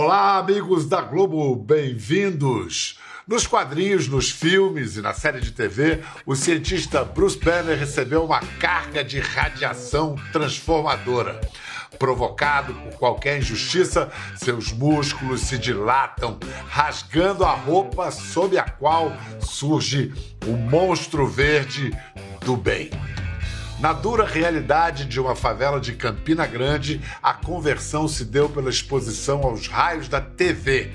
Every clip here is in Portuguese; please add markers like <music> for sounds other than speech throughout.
Olá, amigos da Globo, bem-vindos! Nos quadrinhos, nos filmes e na série de TV, o cientista Bruce Banner recebeu uma carga de radiação transformadora. Provocado por qualquer injustiça, seus músculos se dilatam, rasgando a roupa sob a qual surge o monstro verde do bem. Na dura realidade de uma favela de Campina Grande, a conversão se deu pela exposição aos raios da TV.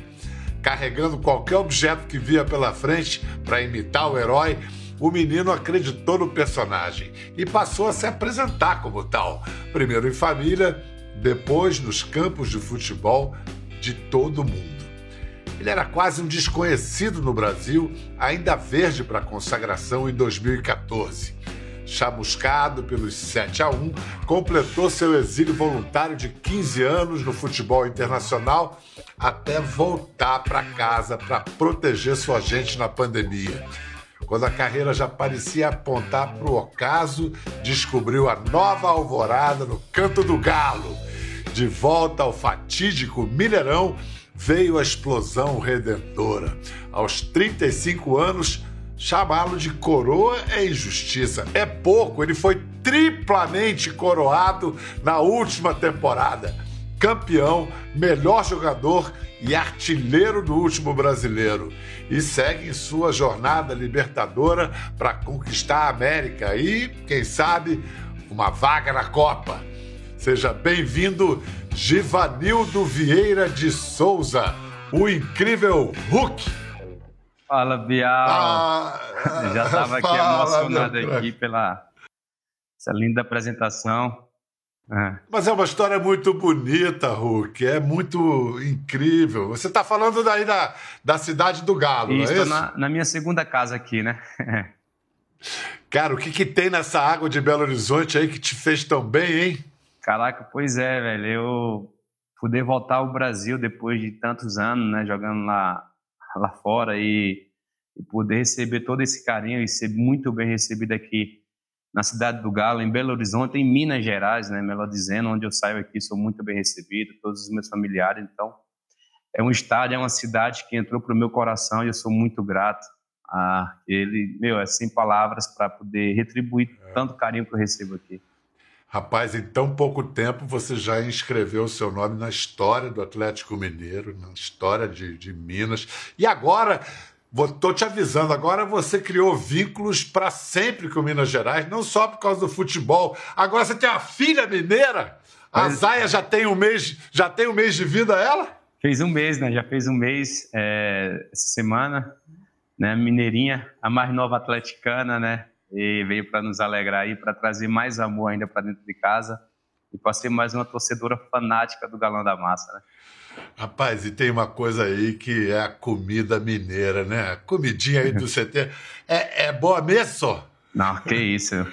Carregando qualquer objeto que via pela frente para imitar o herói, o menino acreditou no personagem e passou a se apresentar como tal, primeiro em família, depois nos campos de futebol de todo o mundo. Ele era quase um desconhecido no Brasil, ainda verde para consagração em 2014 chamuscado pelos 7 a 1, completou seu exílio voluntário de 15 anos no futebol internacional até voltar para casa para proteger sua gente na pandemia. Quando a carreira já parecia apontar para o ocaso, descobriu a nova alvorada no Canto do Galo. De volta ao fatídico Mineirão, veio a explosão redentora. Aos 35 anos, Chamá-lo de coroa é injustiça. É pouco, ele foi triplamente coroado na última temporada. Campeão, melhor jogador e artilheiro do último brasileiro. E segue em sua jornada libertadora para conquistar a América e, quem sabe, uma vaga na Copa. Seja bem-vindo, Givanildo Vieira de Souza, o incrível Hulk. Fala, Bial. Ah, Já estava aqui emocionado aqui pela essa linda apresentação. É. Mas é uma história muito bonita, Hulk. É muito incrível. Você está falando daí da, da cidade do Galo, isso, não é isso? Na, na minha segunda casa aqui, né? <laughs> Cara, o que, que tem nessa água de Belo Horizonte aí que te fez tão bem, hein? Caraca, pois é, velho. Eu poder voltar ao Brasil depois de tantos anos, né, jogando lá <laughs> lá fora e, e poder receber todo esse carinho e ser muito bem recebido aqui na cidade do Galo, em Belo Horizonte, em Minas Gerais, né, melhor dizendo, onde eu saio aqui, sou muito bem recebido, todos os meus familiares, então é um estádio, é uma cidade que entrou para o meu coração e eu sou muito grato a ele, meu, é sem palavras para poder retribuir é. tanto carinho que eu recebo aqui. Rapaz, em tão pouco tempo você já inscreveu o seu nome na história do Atlético Mineiro, na história de, de Minas. E agora, estou te avisando, agora você criou vínculos para sempre com Minas Gerais, não só por causa do futebol. Agora você tem a filha mineira. A Zaia já tem um mês, já tem um mês de vida ela? Fez um mês, né? Já fez um mês é, essa semana, né? Mineirinha, a mais nova atleticana, né? E veio para nos alegrar aí, para trazer mais amor ainda para dentro de casa e para ser mais uma torcedora fanática do Galão da Massa, né? Rapaz, e tem uma coisa aí que é a comida mineira, né? A comidinha aí do <laughs> CT é, é boa mesmo? Não, que isso.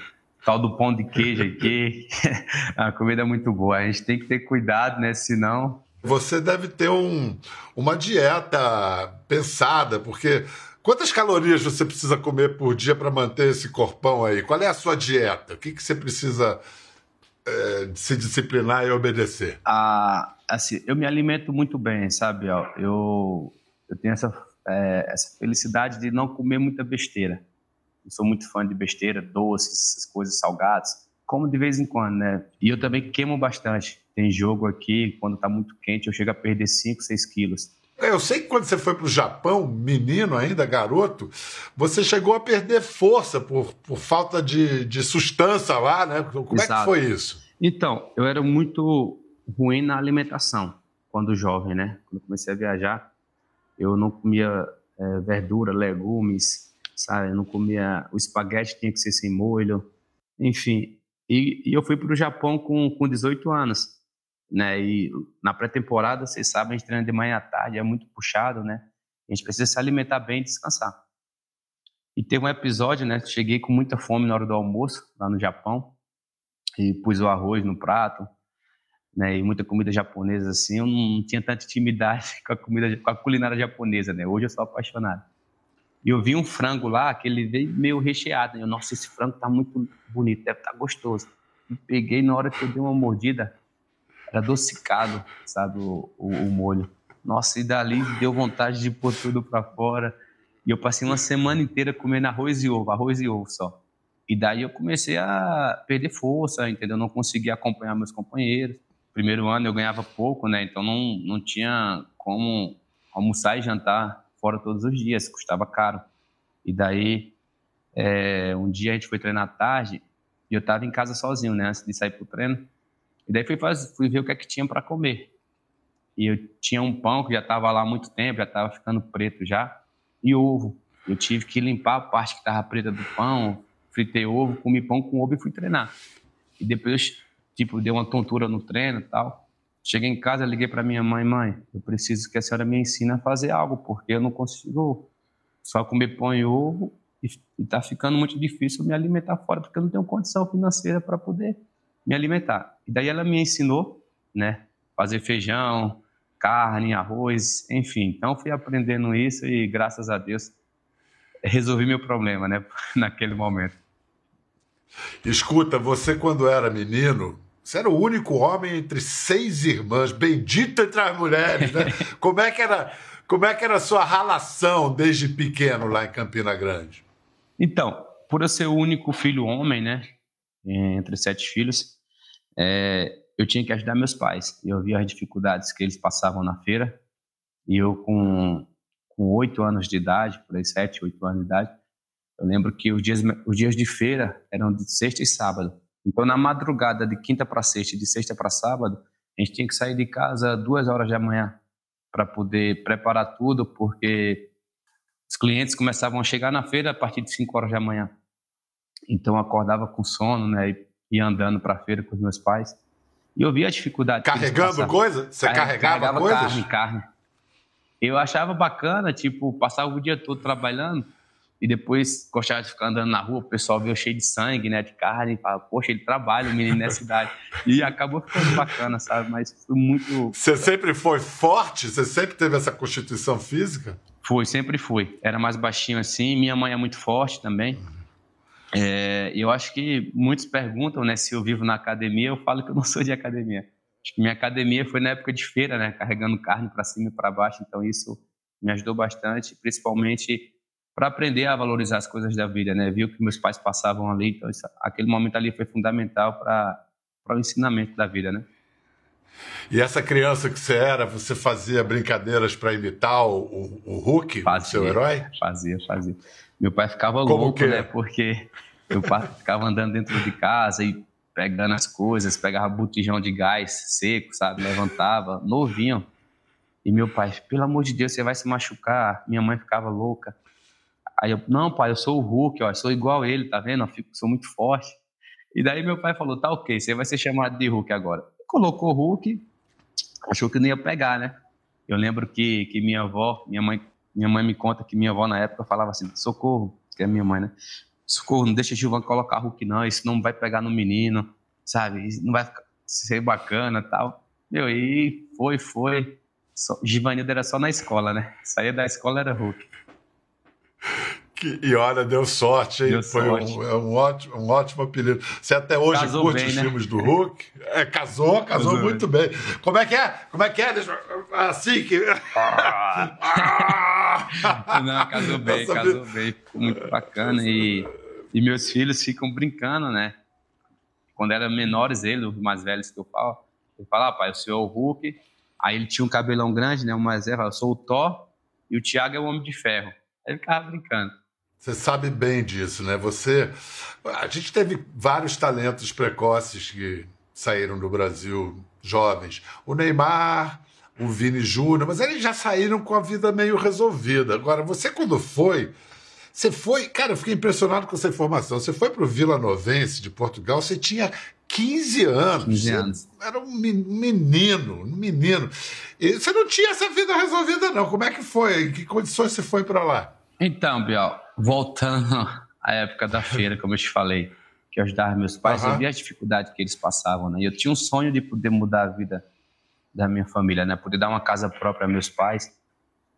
Tal do pão de queijo aqui, <laughs> a comida é muito boa. A gente tem que ter cuidado, né? Senão. Você deve ter um, uma dieta pensada, porque Quantas calorias você precisa comer por dia para manter esse corpão aí? Qual é a sua dieta? O que, que você precisa é, se disciplinar e obedecer? Ah, assim, eu me alimento muito bem, sabe? Eu, eu tenho essa, é, essa felicidade de não comer muita besteira. Eu sou muito fã de besteira, doces, coisas salgadas. Como de vez em quando, né? E eu também queimo bastante. Tem jogo aqui, quando está muito quente, eu chego a perder 5, 6 quilos. Eu sei que quando você foi para o Japão, menino ainda, garoto, você chegou a perder força por, por falta de, de sustância lá, né? Como Exato. é que foi isso? Então, eu era muito ruim na alimentação quando jovem, né? Quando comecei a viajar, eu não comia é, verdura, legumes, sabe? Eu não comia... O espaguete tinha que ser sem molho, enfim. E, e eu fui para o Japão com, com 18 anos né? E na pré-temporada, vocês sabem, a gente treina de manhã à tarde, é muito puxado, né? A gente precisa se alimentar bem e descansar. E teve um episódio, né? Cheguei com muita fome na hora do almoço, lá no Japão, e pus o arroz no prato, né? E muita comida japonesa, assim. Eu não tinha tanta intimidade <laughs> com a comida, com a culinária japonesa, né? Hoje eu sou apaixonado. E eu vi um frango lá, que ele veio meio recheado. Né? Eu, Nossa, esse frango tá muito bonito, deve estar tá gostoso. E peguei, na hora que eu dei uma mordida, era adocicado, sabe, o, o, o molho. Nossa, e dali deu vontade de pôr tudo para fora. E eu passei uma semana inteira comendo arroz e ovo, arroz e ovo só. E daí eu comecei a perder força, entendeu? Não conseguia acompanhar meus companheiros. Primeiro ano eu ganhava pouco, né? Então não, não tinha como almoçar e jantar fora todos os dias, custava caro. E daí, é, um dia a gente foi treinar à tarde e eu estava em casa sozinho, né? Antes de sair pro treino. E daí fui, fazer, fui ver o que é que tinha para comer. E eu tinha um pão que já estava lá há muito tempo, já estava ficando preto já, e ovo. Eu tive que limpar a parte que estava preta do pão, fritei ovo, comi pão com ovo e fui treinar. E depois, tipo, deu uma tontura no treino e tal. Cheguei em casa, liguei para minha mãe, mãe, eu preciso que a senhora me ensine a fazer algo, porque eu não consigo só comer pão e ovo e está ficando muito difícil me alimentar fora, porque eu não tenho condição financeira para poder me alimentar. E daí ela me ensinou, né, fazer feijão, carne, arroz, enfim. Então fui aprendendo isso e graças a Deus resolvi meu problema, né, <laughs> naquele momento. Escuta, você quando era menino, você era o único homem entre seis irmãs, bendito entre as mulheres, né? <laughs> Como é que era, como é que era a sua relação desde pequeno lá em Campina Grande? Então, por eu ser o único filho homem, né, entre sete filhos, é, eu tinha que ajudar meus pais. Eu via as dificuldades que eles passavam na feira e eu com com oito anos de idade, por aí sete, oito anos de idade, eu lembro que os dias os dias de feira eram de sexta e sábado. Então na madrugada de quinta para sexta, de sexta para sábado, a gente tinha que sair de casa duas horas da manhã para poder preparar tudo, porque os clientes começavam a chegar na feira a partir de cinco horas da manhã. Então eu acordava com sono, né, e ia andando para a feira com os meus pais. E eu via a dificuldade. Carregando coisa? Você carregava, carregava coisas? carne, carne. Eu achava bacana, tipo, passava o dia todo trabalhando e depois gostava de ficar andando na rua, o pessoal viu cheio de sangue, né, de carne, e falava, poxa, ele trabalha, o menino nessa idade. E acabou ficando bacana, sabe? Mas foi muito. Você sempre foi forte? Você sempre teve essa constituição física? Foi, sempre fui. Era mais baixinho assim. Minha mãe é muito forte também. É, eu acho que muitos perguntam, né, se eu vivo na academia. Eu falo que eu não sou de academia. Acho que minha academia foi na época de feira, né, carregando carne para cima e para baixo. Então isso me ajudou bastante, principalmente para aprender a valorizar as coisas da vida, né? Viu que meus pais passavam ali, então isso, aquele momento ali foi fundamental para o ensinamento da vida, né? E essa criança que você era, você fazia brincadeiras para imitar o, o Hulk, fazia, o seu herói? Fazia, fazia. Meu pai ficava Como louco, né? Porque meu pai ficava andando dentro de casa e pegando as coisas, pegava botijão de gás seco, sabe? Levantava, novinho. E meu pai, pelo amor de Deus, você vai se machucar. Minha mãe ficava louca. Aí eu, não, pai, eu sou o Hulk, ó, eu sou igual ele, tá vendo? Eu fico, sou muito forte. E daí meu pai falou, tá ok, você vai ser chamado de Hulk agora. Colocou o Hulk, achou que não ia pegar, né? Eu lembro que, que minha avó, minha mãe, minha mãe me conta que minha avó na época falava assim, socorro, que é minha mãe, né? Socorro, não deixa Gilvan colocar Hulk não, isso não vai pegar no menino, sabe? Não vai ser bacana tal. Meu, e foi, foi. Givanildo era só na escola, né? Saía da escola era Hulk. Que, e olha, deu sorte, hein? Deu Foi sorte. Um, é um, ótimo, um ótimo apelido. Você até hoje casou curte bem, os né? filmes do Hulk? É, casou, casou, casou muito bem. bem. Como é que é? Como é que é? Deixa, assim que. Ah. <laughs> <laughs> Não, casou bem, casou bem. Ficou muito bacana. E, e meus filhos ficam brincando, né? Quando eram menores, eles, os mais velhos que eu falo, eu falo, ah, pai, o senhor é o Hulk. Aí ele tinha um cabelão grande, né? O mais velho, eu sou o Thor e o Thiago é o Homem de Ferro. Ele ficava brincando. Você sabe bem disso, né? Você. A gente teve vários talentos precoces que saíram do Brasil jovens. O Neymar, o Vini Júnior, mas eles já saíram com a vida meio resolvida. Agora, você quando foi. Você foi. Cara, eu fiquei impressionado com essa informação. Você foi para o Vila Novense de Portugal, você tinha 15 anos. 15 anos. Era um menino, um menino. E você não tinha essa vida resolvida, não. Como é que foi? Em que condições você foi para lá? Então, Biel, voltando <laughs> à época da feira, como eu te falei, que eu ajudava meus pais, uhum. eu via a dificuldade que eles passavam, né? E eu tinha um sonho de poder mudar a vida da minha família, né? Poder dar uma casa própria a meus pais.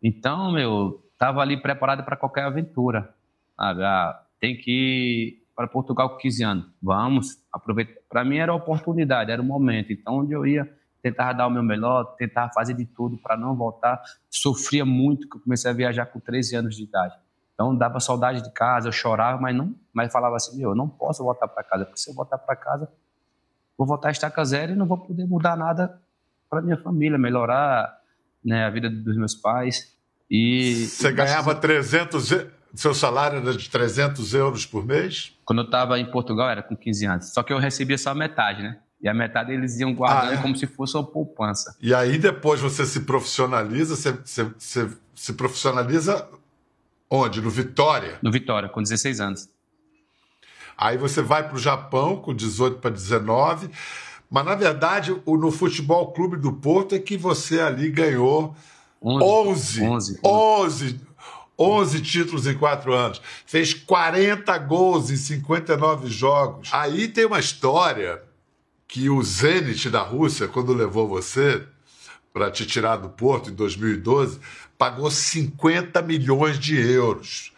Então, meu, tava ali preparado para qualquer aventura. Ah, tem que ir para Portugal com 15 anos. Vamos, aproveita. Para mim era oportunidade, era o momento. Então, onde eu ia, tentava dar o meu melhor, tentava fazer de tudo para não voltar. Sofria muito, que eu comecei a viajar com 13 anos de idade. Então dava saudade de casa, eu chorava, mas não, mas falava assim, meu, eu não posso voltar para casa, porque se eu voltar para casa, vou voltar a estaca zero e não vou poder mudar nada para minha família, melhorar né, a vida dos meus pais. E você ganhava 300, seu salário era de 300 euros por mês? Quando eu estava em Portugal era com 15 anos, só que eu recebia só metade, né? E a metade eles iam guardando ah, é? como se fosse uma poupança. E aí depois você se profissionaliza, você, você, você se profissionaliza Onde? No Vitória? No Vitória, com 16 anos. Aí você vai para o Japão com 18 para 19. Mas, na verdade, o, no Futebol Clube do Porto é que você ali ganhou 11, 11, 11, 11, 11 títulos em 4 anos. Fez 40 gols em 59 jogos. Aí tem uma história que o Zenit da Rússia, quando levou você para te tirar do Porto em 2012, pagou 50 milhões de euros.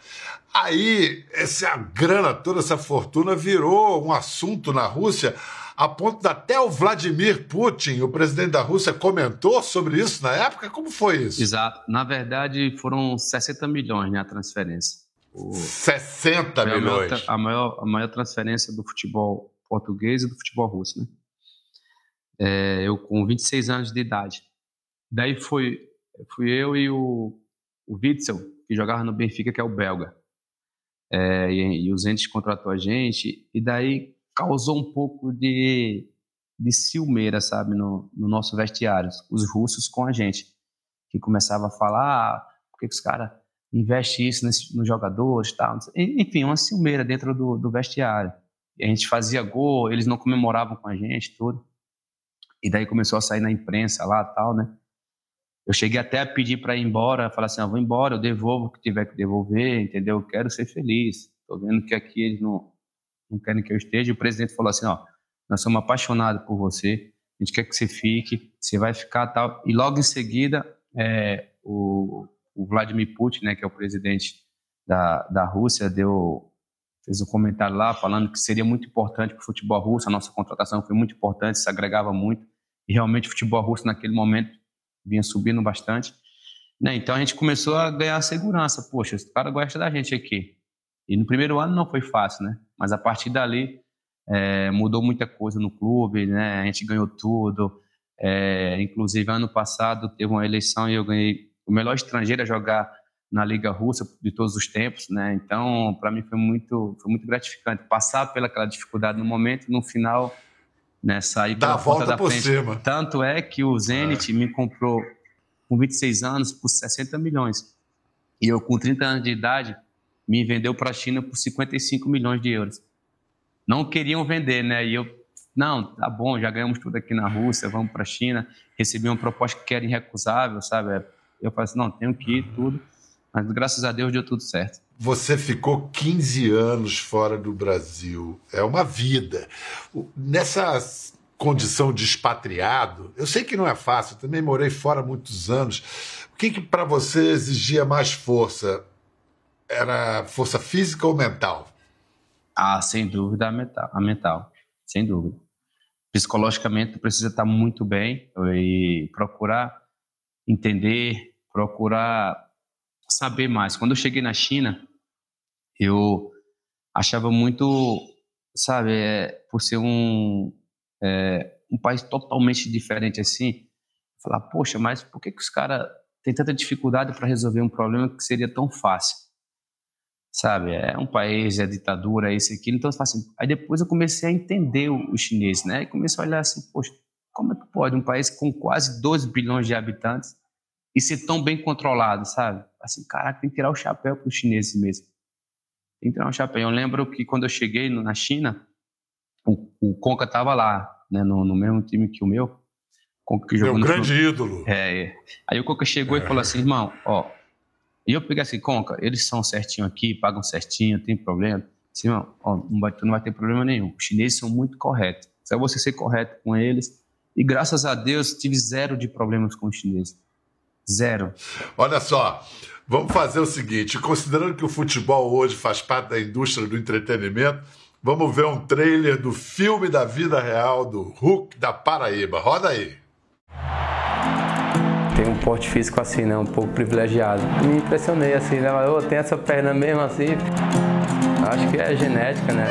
Aí, essa grana toda, essa fortuna virou um assunto na Rússia, a ponto de até o Vladimir Putin, o presidente da Rússia, comentou sobre isso na época. Como foi isso? Exato. Na verdade, foram 60 milhões né, a transferência. O... 60 foi milhões? A maior, a maior, a, maior, transferência do futebol português e do futebol russo. Né? É, eu com 26 anos de idade. Daí foi fui eu e o, o Witzel, que jogava no Benfica, que é o belga. É, e, e os entes contratou a gente, e daí causou um pouco de, de ciumeira, sabe, no, no nosso vestiário, os russos com a gente, que começava a falar, ah, por que, que os caras investem isso nesse, nos jogadores tal, enfim, uma ciumeira dentro do, do vestiário. E a gente fazia gol, eles não comemoravam com a gente, tudo. E daí começou a sair na imprensa lá tal, né? Eu cheguei até a pedir para ir embora, falar assim, ah, vou embora, eu devolvo o que tiver que devolver, entendeu? Eu quero ser feliz. Estou vendo que aqui eles não, não querem que eu esteja. O presidente falou assim, ó, nós somos apaixonados por você, a gente quer que você fique, você vai ficar tal. E logo em seguida, é, o, o, Vladimir Putin, né, que é o presidente da, da Rússia, deu fez um comentário lá falando que seria muito importante para o futebol russo, a nossa contratação foi muito importante, se agregava muito, e realmente o futebol russo naquele momento vinha subindo bastante. Né? Então a gente começou a ganhar segurança. Poxa, esse cara gosta da gente aqui. E no primeiro ano não foi fácil, né? Mas a partir dali é, mudou muita coisa no clube, né? A gente ganhou tudo. É, inclusive ano passado teve uma eleição e eu ganhei o melhor estrangeiro a jogar na Liga Russa de todos os tempos, né? Então para mim foi muito foi muito gratificante passar pelaquela dificuldade no momento, no final né, sair pela volta da por frente. Cima. Tanto é que o Zenit é. me comprou com 26 anos por 60 milhões. E eu, com 30 anos de idade, me vendeu para a China por 55 milhões de euros. Não queriam vender, né? E eu, não, tá bom, já ganhamos tudo aqui na Rússia, vamos para a China. Recebi uma proposta que era irrecusável, sabe? Eu falei assim, não, tenho que ir, tudo. Mas graças a Deus deu tudo certo. Você ficou 15 anos fora do Brasil. É uma vida. Nessa condição de expatriado, eu sei que não é fácil, também morei fora muitos anos. O que, que para você exigia mais força? Era força física ou mental? Ah, sem dúvida a mental, a mental sem dúvida. Psicologicamente precisa estar muito bem e procurar entender, procurar saber mais. Quando eu cheguei na China, eu achava muito, sabe, é, por ser um, é, um país totalmente diferente assim, falar, poxa, mas por que, que os caras têm tanta dificuldade para resolver um problema que seria tão fácil? Sabe, é um país, é ditadura, isso aqui, então assim. Aí depois eu comecei a entender o, chinês, né? E comecei a olhar assim, poxa, como é que pode um país com quase 12 bilhões de habitantes e ser tão bem controlado, sabe? Assim, caraca, tem que tirar o chapéu para os chineses mesmo. Tem que tirar o chapéu. Eu lembro que quando eu cheguei na China, o, o Conca estava lá, né, no, no, mesmo time que o meu. Conca que jogou meu grande ídolo. É, é. Aí o Conca chegou é. e falou assim, irmão, ó. E eu peguei assim, Conca, eles são certinho aqui, pagam certinho, tem problema. Assim, irmão, ó, não vai, não vai ter problema nenhum. Os chineses são muito corretos. Só você ser correto com eles. E graças a Deus tive zero de problemas com os chineses. Zero. Olha só, vamos fazer o seguinte: considerando que o futebol hoje faz parte da indústria do entretenimento, vamos ver um trailer do filme da vida real do Hulk da Paraíba. Roda aí. Um porte físico assim, né? Um pouco privilegiado. Me impressionei assim, né? Eu tenho essa perna mesmo assim. Acho que é genética, né?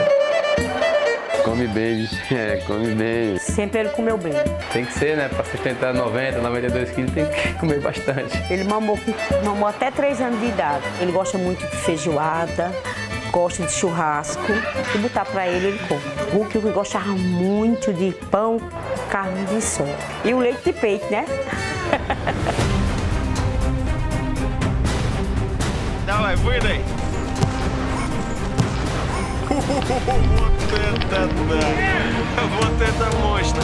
Come bem, <laughs> é, come bem. Sempre ele comeu bem. Tem que ser, né? Pra sustentar 90, 92 quilos, tem que <laughs> comer bastante. Ele mamou, mamou até 3 anos de idade. Ele gosta muito de feijoada, gosta de churrasco. E botar pra ele, ele come. O que gostava muito de pão, carne de sol. E o leite de peito, né? <laughs> выдай. <laughs> Вот это да! Вот это мощно!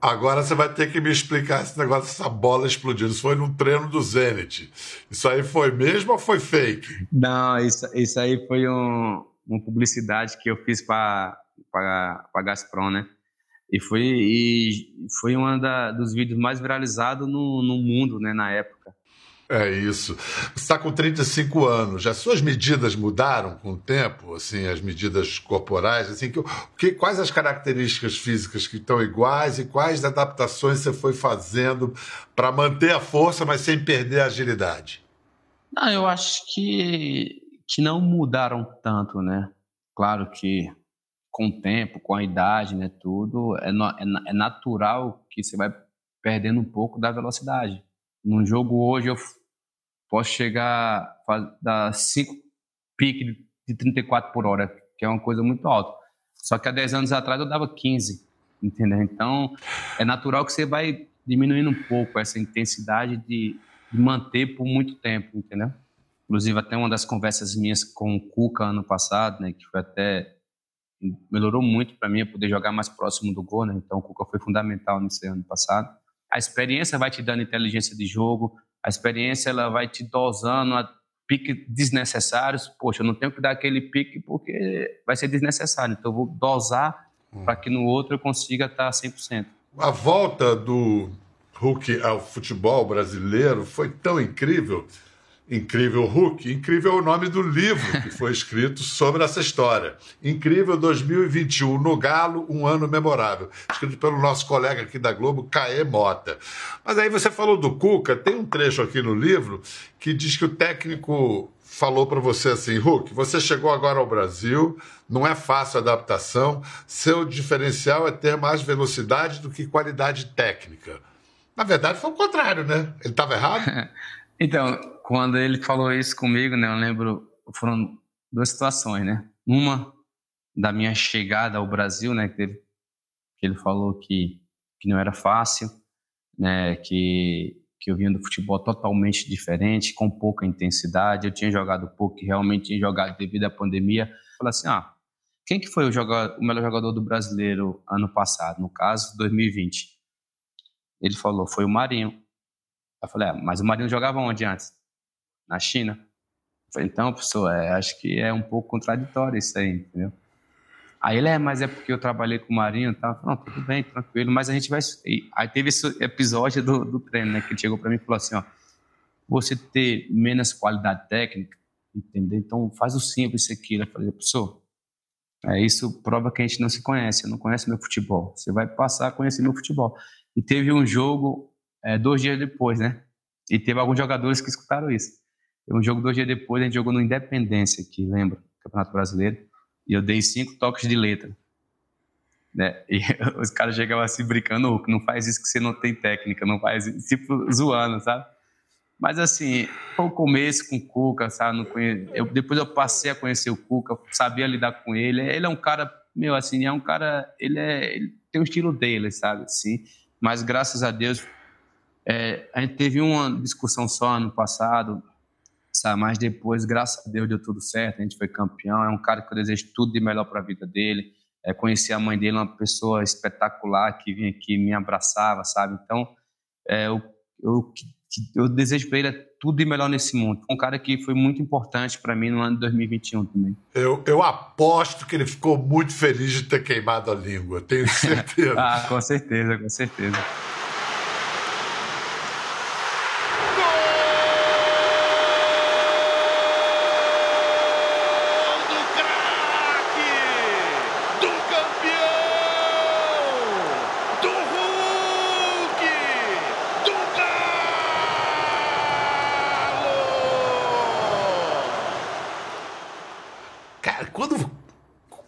Agora você vai ter que me explicar esse negócio dessa bola explodindo. Isso foi num treino do Zenit. Isso aí foi mesmo ou foi fake? Não, isso, isso aí foi um, uma publicidade que eu fiz para a Gazprom, né? E foi, e foi um dos vídeos mais viralizados no, no mundo, né, na época. É isso. Você está com 35 anos. Já suas medidas mudaram com o tempo? Assim, as medidas corporais? Assim, que, que, quais as características físicas que estão iguais e quais adaptações você foi fazendo para manter a força, mas sem perder a agilidade? Não, eu acho que, que não mudaram tanto, né? Claro que com o tempo, com a idade, né, tudo, é, é, é natural que você vai perdendo um pouco da velocidade num jogo hoje eu posso chegar a dar 5 piques de 34 por hora, que é uma coisa muito alta. Só que há 10 anos atrás eu dava 15, entendeu? Então é natural que você vai diminuindo um pouco essa intensidade de, de manter por muito tempo, entendeu? Inclusive até uma das conversas minhas com o Cuca ano passado, né, que foi até melhorou muito para mim poder jogar mais próximo do gol, né? Então o Cuca foi fundamental nesse ano passado a experiência vai te dando inteligência de jogo, a experiência ela vai te dosando a piques desnecessários. Poxa, eu não tenho que dar aquele pique porque vai ser desnecessário. Então eu vou dosar hum. para que no outro eu consiga estar 100%. A volta do Hulk ao futebol brasileiro foi tão incrível Incrível Hulk, incrível é o nome do livro que foi escrito sobre essa história. Incrível 2021, no Galo, um ano memorável. Escrito pelo nosso colega aqui da Globo, Caê Mota. Mas aí você falou do Cuca, tem um trecho aqui no livro que diz que o técnico falou para você assim, Hulk, você chegou agora ao Brasil, não é fácil a adaptação, seu diferencial é ter mais velocidade do que qualidade técnica. Na verdade, foi o contrário, né? Ele estava errado? <laughs> então, quando ele falou isso comigo, né, eu lembro, foram duas situações, né? Uma da minha chegada ao Brasil, né, que, ele, que ele falou que, que não era fácil, né, que, que eu vinha do futebol totalmente diferente, com pouca intensidade, eu tinha jogado pouco, que realmente tinha jogado devido à pandemia. Falei assim, ah, quem que foi o, jogador, o melhor jogador do brasileiro ano passado, no caso, 2020? Ele falou, foi o Marinho. Eu falei, ah, mas o Marinho jogava onde antes? Na China. Falei, então, professor, é, acho que é um pouco contraditório isso aí, entendeu? Aí ele é, mas é porque eu trabalhei com o Marinho e tal. Não, tudo bem, tranquilo, mas a gente vai. Aí teve esse episódio do, do treino, né? Que ele chegou para mim e falou assim: ó, você ter menos qualidade técnica, entendeu? Então faz o simples isso aqui. Eu falei, professor, é, isso prova que a gente não se conhece, eu não conhece meu futebol. Você vai passar a conhecer meu futebol. E teve um jogo é, dois dias depois, né? E teve alguns jogadores que escutaram isso. Um jogo dois dias depois, a gente jogou no Independência, que lembra, Campeonato Brasileiro, e eu dei cinco toques de letra. Né? <laughs> E os caras chegavam assim brincando, não faz isso que você não tem técnica, não faz isso, tipo, zoando, sabe? Mas assim, foi o começo com o Cuca, sabe? Conhe... eu, depois eu passei a conhecer o Cuca, sabia lidar com ele. Ele é um cara, meu, assim, é um cara, ele, é, ele tem o estilo dele, sabe? Assim, mas graças a Deus, é, a gente teve uma discussão só ano passado? Mas depois, graças a Deus, deu tudo certo, a gente foi campeão. É um cara que eu desejo tudo de melhor para a vida dele. É, conheci a mãe dele, uma pessoa espetacular que vinha aqui me abraçava, sabe? Então, é, eu, eu, eu desejo para ele tudo de melhor nesse mundo. Um cara que foi muito importante para mim no ano de 2021 também. Eu, eu aposto que ele ficou muito feliz de ter queimado a língua, tenho <laughs> certeza. ah, com certeza, com certeza.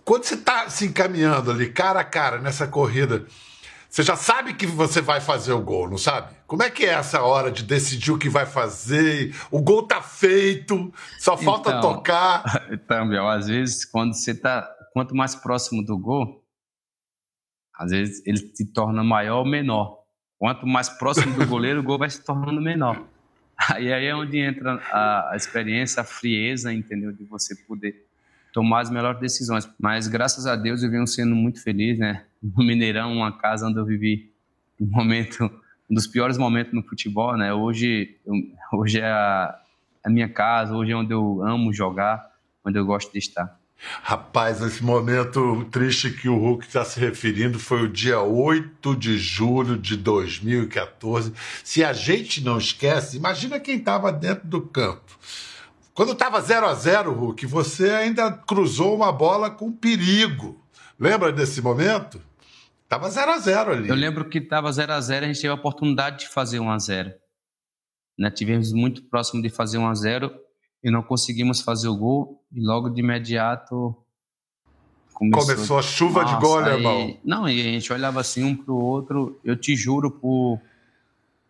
quando você está se encaminhando ali, cara a cara, nessa corrida, você já sabe que você vai fazer o gol, não sabe? Como é que é essa hora de decidir o que vai fazer? O gol tá feito, só falta então, tocar. <laughs> Então, Biel, às vezes, quando você tá. Quanto mais próximo do gol, às vezes ele se torna maior ou menor. Quanto mais próximo do goleiro, o gol vai se tornando menor. <laughs> Aí, aí é onde entra a, a experiência, a frieza, entendeu? De você poder tomar as melhores decisões. Mas graças a Deus eu venho sendo muito feliz, né? <laughs> No Mineirão, uma casa onde eu vivi um momento, um dos piores momentos no futebol, né? Hoje, eu, <laughs> hoje é a, a minha casa, hoje é onde eu amo jogar, onde eu gosto de estar. Rapaz, esse momento triste que o Hulk está se referindo foi o dia 8 de julho de 2014. Se a gente não esquece, imagina quem estava dentro do campo. Quando estava 0 a 0 Hulk, você ainda cruzou uma bola com perigo. Lembra desse momento? Tava 0 a 0 ali. Eu lembro que estava 0 a 0 a gente teve a oportunidade de fazer 1 a 0 né? Tivemos muito próximo de fazer 1 a 0 e não conseguimos fazer o gol e logo de imediato começou, começou a chuva Nossa, de gol, né, irmão? Não, e a gente olhava assim um pro outro, eu te juro, por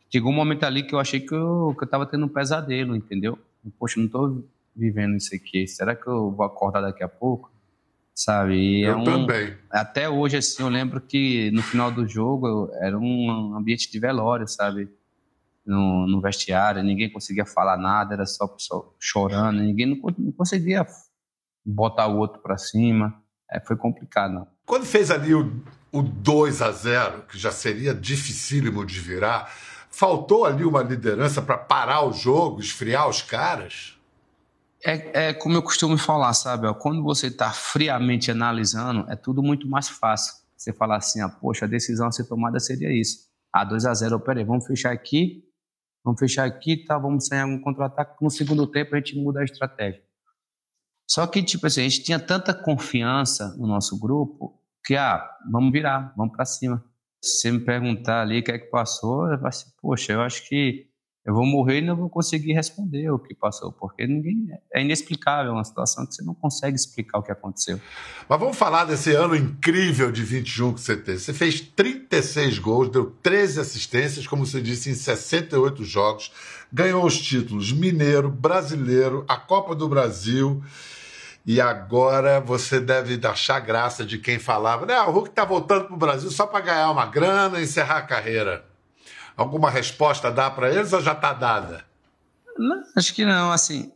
chegou um momento ali que eu achei que eu, que eu tava tendo um pesadelo, entendeu? Poxa, não tô vivendo isso aqui, será que eu vou acordar daqui a pouco? Sabe? E eu é um, também. Até hoje, assim, eu lembro que no final do jogo era um ambiente de velório, sabe? no, no, vestiário, ninguém conseguia falar nada, era só, só chorando, ninguém não, não, conseguia botar o outro para cima. É, foi complicado. Quando fez ali o, o 2 a 0 que já seria dificílimo de virar, faltou ali uma liderança para parar o jogo, esfriar os caras? É, é como eu costumo falar, sabe? Quando você está friamente analisando, é tudo muito mais fácil. Você falar assim, ah, poxa, a decisão a ser tomada seria isso. A 2 a 0 peraí, vamos fechar aqui vamos fechar aqui, tá, vamos sair um contra-ataque, no segundo tempo a gente muda a estratégia. Só que, tipo assim, a gente tinha tanta confiança no nosso grupo que, ah, vamos virar, vamos para cima. Se você me perguntar ali o que é que passou, eu assim, poxa, eu acho que eu vou morrer e não vou conseguir responder o que passou, porque ninguém é inexplicável, uma situação que você não consegue explicar o que aconteceu. Mas vamos falar desse ano incrível de 21 que você teve. Você fez 36 gols, deu 13 assistências, como você disse, em 68 jogos, ganhou os títulos Mineiro, Brasileiro, a Copa do Brasil. E agora você deve achar graça de quem falava, né? O Hulk tá voltando pro Brasil só para ganhar uma grana e encerrar a carreira. Alguma resposta dá para eles ou já está dada? Não, acho que não. Assim,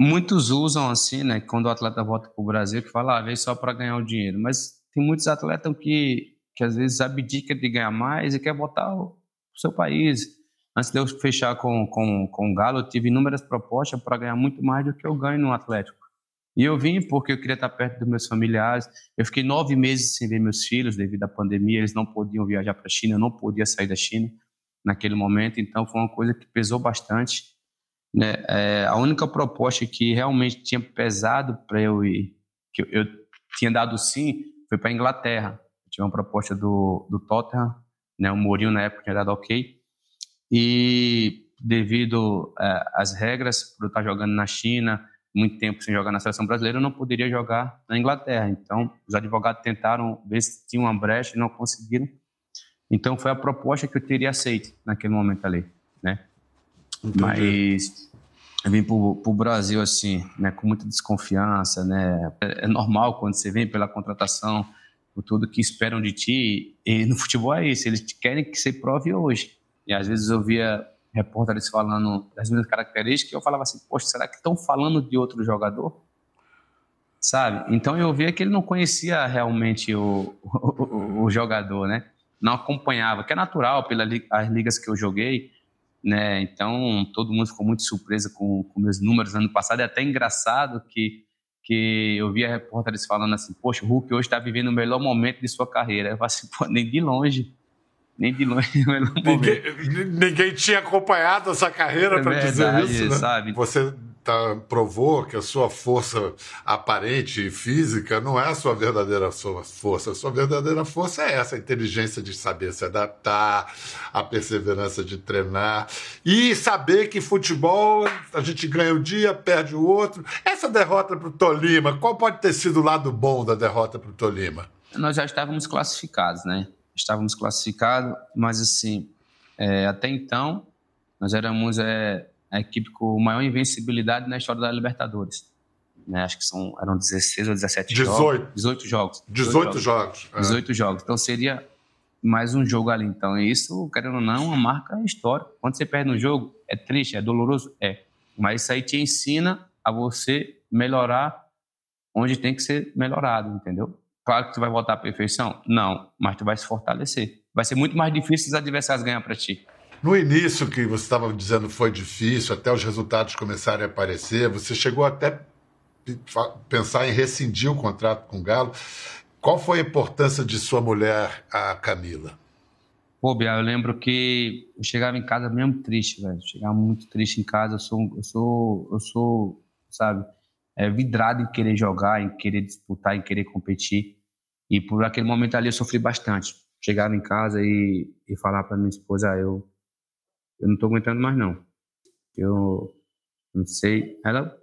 muitos usam assim, né? Quando o atleta volta para o Brasil, que fala, ah, veio só para ganhar o dinheiro. Mas tem muitos atletas que, que às vezes abdica de ganhar mais e quer voltar para o seu país. Antes de eu fechar com, com, com o Galo, eu tive inúmeras propostas para ganhar muito mais do que eu ganho no Atlético. E eu vim porque eu queria estar perto dos meus familiares. Eu fiquei nove meses sem ver meus filhos devido à pandemia. Eles não podiam viajar para a China, eu não podia sair da China naquele momento, então foi uma coisa que pesou bastante. Né? É, a única proposta que realmente tinha pesado para eu ir, que eu, eu, tinha dado sim, foi para a Inglaterra. Eu tinha uma proposta do, do Tottenham, né? o Mourinho na época tinha dado ok, e devido é, às regras, por eu estar jogando na China, muito tempo sem jogar na seleção brasileira, eu não poderia jogar na Inglaterra. Então, os advogados tentaram ver se tinha uma brecha e não conseguiram. Então foi a proposta que eu teria aceito naquele momento ali, né? Entendi. Mas eu vim para o Brasil assim, né, com muita desconfiança, né? É, é, normal quando você vem pela contratação, por tudo que esperam de ti. E no futebol é isso, eles querem que você prove hoje. E às vezes eu via repórteres falando das minhas características, eu falava assim, poxa, será que estão falando de outro jogador? Sabe? Então eu via que ele não conhecia realmente o, o, o jogador, né? não acompanhava, que é natural pelas ligas que eu joguei, né? Então todo mundo ficou muito surpreso com, com meus números ano passado. É até engraçado que que eu via repórteres falando assim, poxa, o Hulk hoje está vivendo o melhor momento de sua carreira. Eu falei assim, pô, nem de longe. Nem de longe. <laughs> Ninguém, ninguém tinha acompanhado essa carreira é para dizer isso, né? sabe? Você tá, provou que a sua força aparente e física não é a sua verdadeira força. A sua verdadeira força é essa, a inteligência de saber se adaptar, a perseverança de treinar e saber que futebol a gente ganha um dia, perde o outro. Essa derrota para o Tolima, qual pode ter sido o lado bom da derrota para o Tolima? Nós já estávamos classificados, né? Estávamos classificados, mas assim, é, até então nós éramos é, a equipe com maior invencibilidade na história da Libertadores. Né? Acho que são, eram 16 ou 17 18. jogos. 18 jogos. 18 jogos. 18 jogos. Então seria mais um jogo ali. Então isso, querendo ou não, é uma marca histórica. Quando você perde no jogo, é triste, é doloroso? É. Mas isso aí te ensina a você melhorar onde tem que ser melhorado, entendeu? Claro que tu vai voltar à perfeição? Não, mas tu vai se fortalecer. Vai ser muito mais difícil os adversários ganhar para ti. No início, que você estava dizendo foi difícil, até os resultados começarem a aparecer, você chegou até pensar em rescindir o contrato com o Galo. Qual foi a importância de sua mulher, a Camila? Pô, Bia, eu lembro que eu chegava em casa mesmo triste, velho. Chegava muito triste em casa. Eu sou, eu sou, eu sou, sabe, é, vidrado em querer jogar, em querer disputar, em querer competir. E por aquele momento ali eu sofri bastante. Chegava em casa e, e falar para minha esposa, ah, eu eu não estou aguentando mais não. Eu não sei. Ela,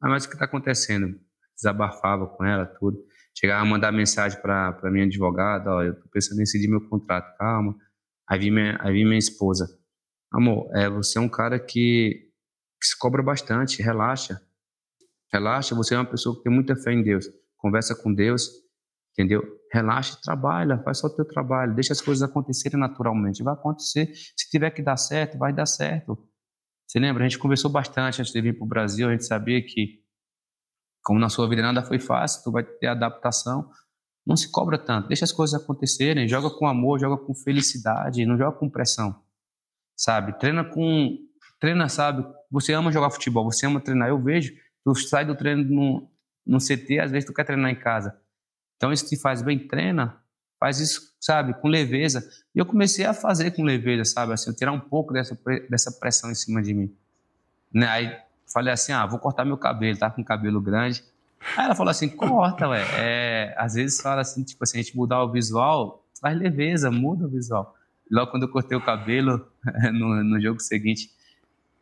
ah, mas o que está acontecendo? Desabafava com ela, tudo. Chegava a mandar mensagem para minha advogada, ó, eu estou pensando em decidir meu contrato, calma. Aí vi minha, aí vi minha esposa. Amor, é, você é um cara que, que se cobra bastante, relaxa. Relaxa, você é uma pessoa que tem muita fé em Deus. Conversa com Deus, entendeu? Relaxa, trabalha, faz só o teu trabalho, deixa as coisas acontecerem naturalmente. Vai acontecer. Se tiver que dar certo, vai dar certo. Você lembra? A gente conversou bastante antes de vir para o Brasil. A gente sabia que, como na sua vida nada foi fácil, tu vai ter adaptação. Não se cobra tanto. Deixa as coisas acontecerem. Joga com amor, joga com felicidade. Não joga com pressão. Sabe? Treina com. Treina, sabe? Você ama jogar futebol, você ama treinar. Eu vejo, tu sai do treino no, no CT, às vezes tu quer treinar em casa. Então, isso te faz bem, treina, faz isso, sabe, com leveza. E eu comecei a fazer com leveza, sabe, assim, tirar um pouco dessa, dessa pressão em cima de mim. Né? Aí falei assim, ah, vou cortar meu cabelo, tá com cabelo grande. Aí ela falou assim, corta, ué. É, às vezes fala assim, tipo assim, a gente mudar o visual, faz leveza, muda o visual. Logo quando eu cortei o cabelo, <laughs> no, no jogo seguinte,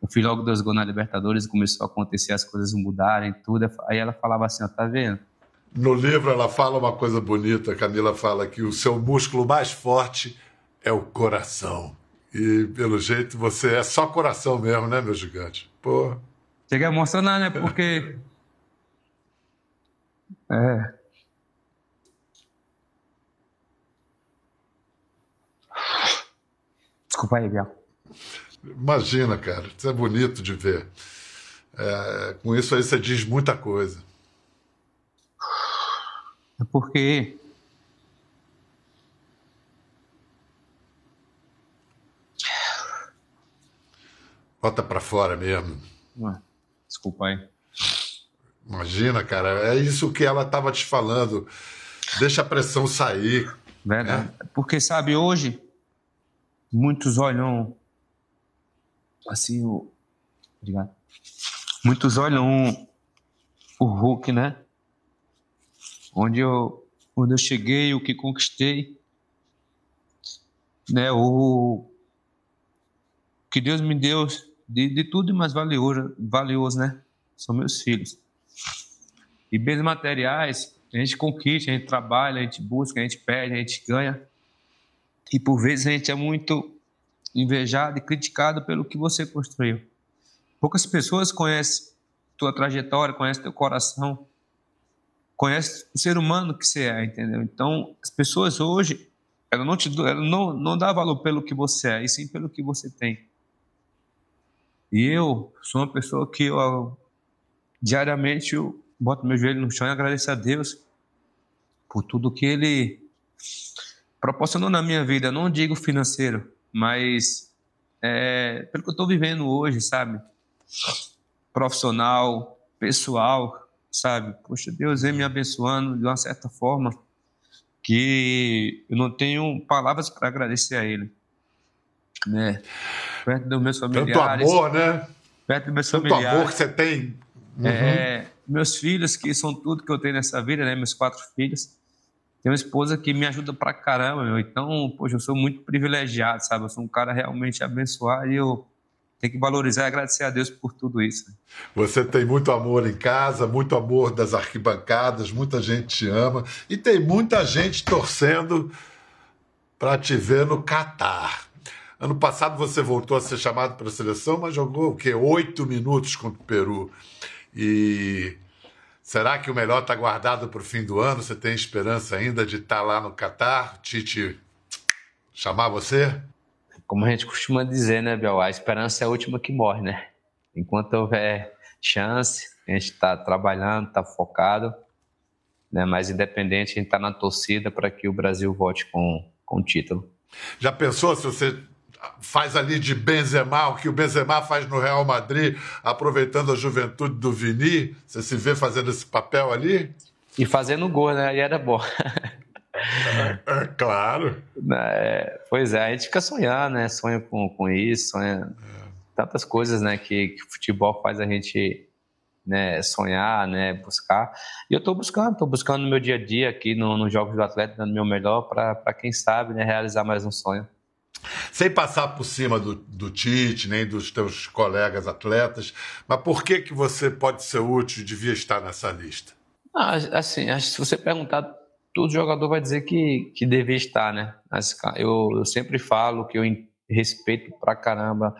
eu fiz logo dois gols na Libertadores, começou a acontecer as coisas mudarem, tudo. Aí ela falava assim, ó, tá vendo? No livro ela fala uma coisa bonita, Camila fala que o seu músculo mais forte é o coração. E pelo jeito você é só coração mesmo, né, meu gigante? Pô. Chega a emocionar, né? Porque. <laughs> É. Desculpa aí, Biel. Imagina, cara. Isso é bonito de ver. É, com isso aí você diz muita coisa. É porque Bota para fora mesmo. Desculpa aí. Imagina, cara, é isso que ela estava te falando. Deixa a pressão sair. Verdade. Né? Porque, sabe, hoje, muitos olham assim, o. Obrigado. Muitos olham o Hulk, né? Onde eu, onde eu cheguei, o que conquistei, né, o que Deus me deu de, de tudo mais valioso, valioso, né, são meus filhos. E bens materiais, a gente conquista, a gente trabalha, a gente busca, a gente pede, a gente ganha. E por vezes a gente é muito invejado e criticado pelo que você construiu. Poucas pessoas conhecem tua trajetória, conhecem teu coração, conhece o ser humano que você é, entendeu? Então, as pessoas hoje, ela não te ela não, não dá valor pelo que você é, e sim pelo que você tem. E eu sou uma pessoa que eu, diariamente eu boto meu joelho no chão e agradeço a Deus por tudo que Ele proporcionou na minha vida. Não digo financeiro, mas é, pelo que eu estou vivendo hoje, sabe? Profissional, pessoal, sabe? Poxa, Deus vem me abençoando de uma certa forma que eu não tenho palavras para agradecer a Ele, né? Perto dos meus familiares. Tanto amor, né? Perto dos meus Tanto familiares. amor que você tem Uhum. É, meus filhos, que são tudo que eu tenho nessa vida, né? Meus quatro filhos. Tenho uma esposa que me ajuda pra caramba, meu. Então, poxa, eu sou muito privilegiado, sabe? Eu sou um cara realmente abençoado e eu tenho que valorizar e agradecer a Deus por tudo isso. Você tem muito amor em casa, muito amor das arquibancadas, muita gente te ama e tem muita gente torcendo para te ver no Catar. Ano passado você voltou a ser chamado para a seleção, mas jogou o quê? Oito minutos contra o Peru. E será que o melhor está guardado para o fim do ano? Você tem esperança ainda de estar tá lá no Catar? Tite chamar você? Como a gente costuma dizer, né, Biel? A esperança é a última que morre, né? Enquanto houver chance, a gente está trabalhando, está focado, né? Mas independente, a gente está na torcida para que o Brasil volte com, com o título. Já pensou se você faz ali de Benzema, o que o Benzema faz no Real Madrid, aproveitando a juventude do Vini? Você se vê fazendo esse papel ali? E fazendo gol, né? E era bom. <laughs> É, é, claro. É, pois é, a gente fica sonhando, né? Sonha com, com isso, sonha é. tantas coisas, né? Que, que o futebol faz a gente né, sonhar, né, buscar. E eu estou buscando, estou buscando no meu dia a dia aqui no, nos Jogos do Atleta, dando o meu melhor para quem sabe, né, realizar mais um sonho. Sem passar por cima do, do Tite, nem dos teus colegas atletas, mas por que, que você pode ser útil e devia estar nessa lista? Ah, assim, se você perguntar, todo jogador vai dizer que, que devia estar, né? Eu, eu sempre falo que eu respeito pra caramba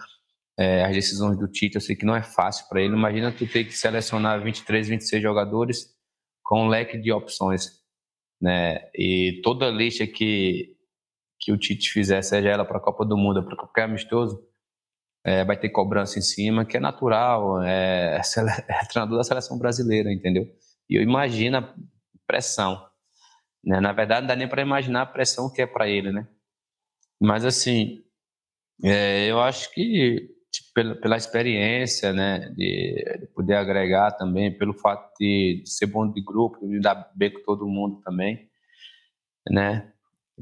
é, as decisões do Tite, eu sei que não é fácil para ele. Imagina tu ter que selecionar 23, 26 jogadores com um leque de opções, né? E toda lista que que o Tite fizer, seja ela para a Copa do Mundo, para qualquer amistoso, é, vai ter cobrança em cima, que é natural, é, <laughs> é treinador da seleção brasileira, entendeu? E eu imagino a pressão. Né? Na verdade, não dá nem para imaginar a pressão que é para ele, né? Mas, assim, é, eu acho que tipo, pela, pela, experiência, né, de, de, poder agregar também, pelo fato de, de ser bom de grupo, de dar bem com todo mundo também, né?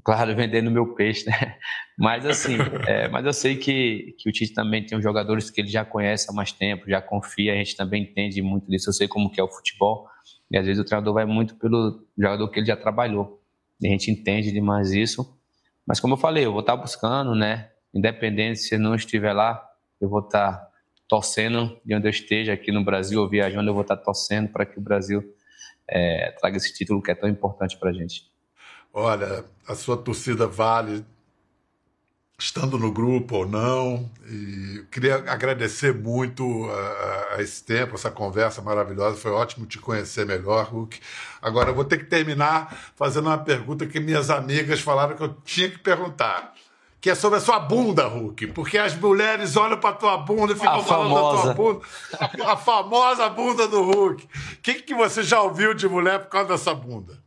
Claro, vendendo meu peixe, né? <laughs> Mas assim, é, mas eu sei que, que o Tite também tem os jogadores que ele já conhece há mais tempo, já confia, a gente também entende muito disso. Eu sei como que é o futebol e às vezes o treinador vai muito pelo jogador que ele já trabalhou. E a gente entende demais isso. Mas como eu falei, eu vou estar buscando, né? Independente se não estiver lá, eu vou estar torcendo de onde eu esteja aqui no Brasil ou viajando, eu vou estar torcendo para que o Brasil é, traga esse título que é tão importante para a gente. Olha, a sua torcida vale estando no grupo ou não. E queria agradecer muito a, a, esse tempo, essa conversa maravilhosa. Foi ótimo te conhecer melhor, Hulk. Agora eu vou ter que terminar fazendo uma pergunta que minhas amigas falaram que eu tinha que perguntar. Que é sobre a sua bunda, Hulk. Porque as mulheres olham para tua bunda e ficam a falando famosa. da tua bunda. A, a famosa bunda do Hulk. O que, que você já ouviu de mulher por causa dessa bunda?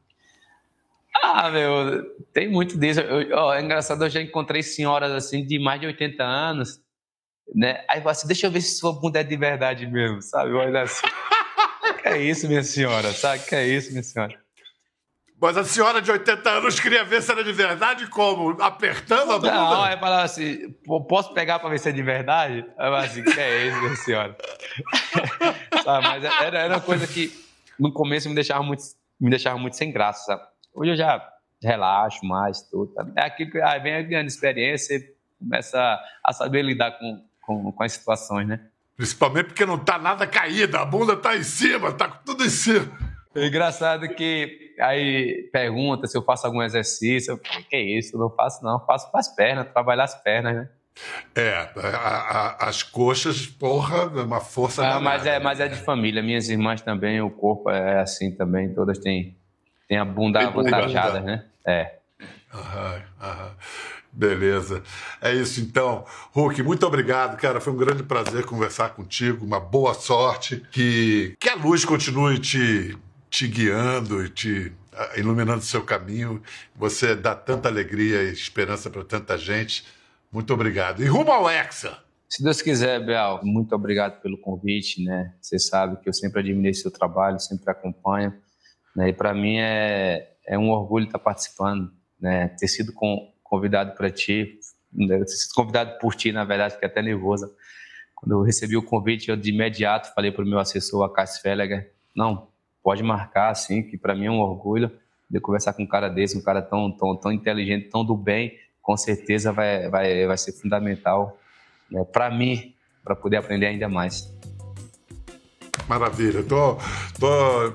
Ah, meu, tem muito disso. Eu, ó, é engraçado, eu já encontrei senhoras assim de mais de 80 anos, né? Aí você, assim, deixa eu ver se sua bunda é de verdade mesmo, sabe? Olha assim. que é isso, minha senhora? Sabe? Que é isso, minha senhora? Mas a senhora de 80 anos queria ver se era de verdade como? Apertando a bunda? Não, aí falava assim, posso pegar para ver se é de verdade? Aí eu falava assim, que é isso, minha senhora? <laughs> sabe? Mas era, era uma coisa que no começo me deixava muito, me deixava muito sem graça, sabe? Hoje eu já relaxo mais, tudo. É aquilo que aí vem ganhando experiência e começa a saber lidar com, com, com as situações, né? Principalmente porque não tá nada caída, a bunda tá em cima, tá tudo em cima. É engraçado que aí pergunta se eu faço algum exercício. Eu que é isso? Não faço, não. Eu faço para as pernas, trabalhar as pernas, né? É, a, a, as coxas, porra, uma força. Ah, mas, é, mas é de família. Minhas irmãs também, o corpo é assim também, todas têm tem a bunda avantajada, né? É. Aham, aham. Beleza. É isso então. Hulk, muito obrigado, cara. Foi um grande prazer conversar contigo. Uma boa sorte. Que, que a luz continue te, te guiando e te ah, iluminando o seu caminho. Você dá tanta alegria e esperança para tanta gente. Muito obrigado. E rumo ao Hexa! Se Deus quiser, Bel, muito obrigado pelo convite, né? Você sabe que eu sempre admirei seu trabalho, sempre acompanho. Né? E para mim é, é um orgulho estar participando, né? ter sido com, convidado para ti, né? ter sido convidado por ti, na verdade, fiquei até nervosa, Quando eu recebi o convite, eu de imediato falei para o meu assessor, a Cássio Felleger, não, pode marcar, assim, que para mim é um orgulho de conversar com um cara desse, um cara tão, tão, tão inteligente, tão do bem, com certeza vai, vai, vai ser fundamental né, para mim, para poder aprender ainda mais. Maravilha. Tô, tô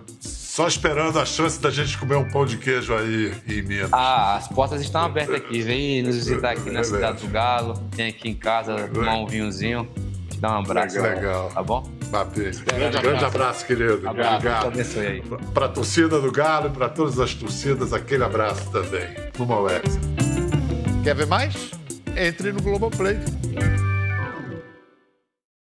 só esperando a chance da gente comer um pão de queijo aí em Minas. Ah, as portas estão abertas aqui. Vem nos visitar aqui na Cidade do Galo. Vem aqui em casa tomar um vinhozinho. Te dar um abraço. Legal. Tá bom? Grande, grande, grande abraço, querido. Abraço, Obrigado. abençoe aí. Para a torcida do Galo e para todas as torcidas, aquele abraço também. Rumo ao Quer ver mais? Entre no Globoplay.